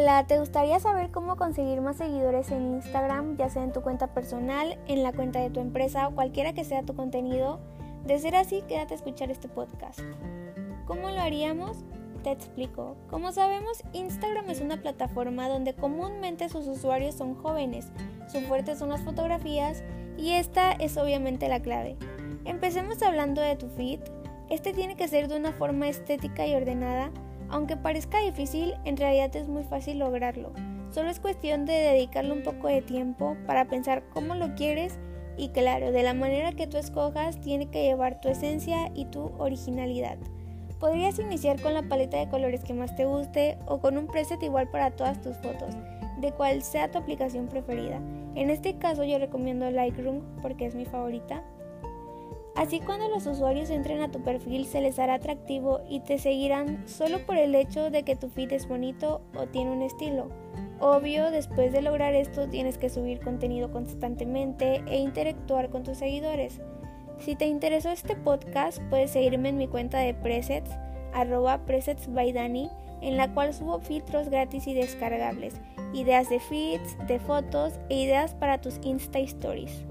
Hola, ¿te gustaría saber cómo conseguir más seguidores en Instagram, ya sea en tu cuenta personal, en la cuenta de tu empresa o cualquiera que sea tu contenido? De ser así, quédate a escuchar este podcast. ¿Cómo lo haríamos? Te explico. Como sabemos, Instagram es una plataforma donde comúnmente sus usuarios son jóvenes, su fuerte son las fotografías y esta es obviamente la clave. Empecemos hablando de tu feed. Este tiene que ser de una forma estética y ordenada aunque parezca difícil, en realidad es muy fácil lograrlo. Solo es cuestión de dedicarle un poco de tiempo para pensar cómo lo quieres y claro, de la manera que tú escojas tiene que llevar tu esencia y tu originalidad. Podrías iniciar con la paleta de colores que más te guste o con un preset igual para todas tus fotos, de cual sea tu aplicación preferida. En este caso yo recomiendo Lightroom porque es mi favorita. Así cuando los usuarios entren a tu perfil se les hará atractivo y te seguirán solo por el hecho de que tu feed es bonito o tiene un estilo. Obvio, después de lograr esto tienes que subir contenido constantemente e interactuar con tus seguidores. Si te interesó este podcast, puedes seguirme en mi cuenta de presets, arroba presets en la cual subo filtros gratis y descargables, ideas de feeds, de fotos e ideas para tus Insta Stories.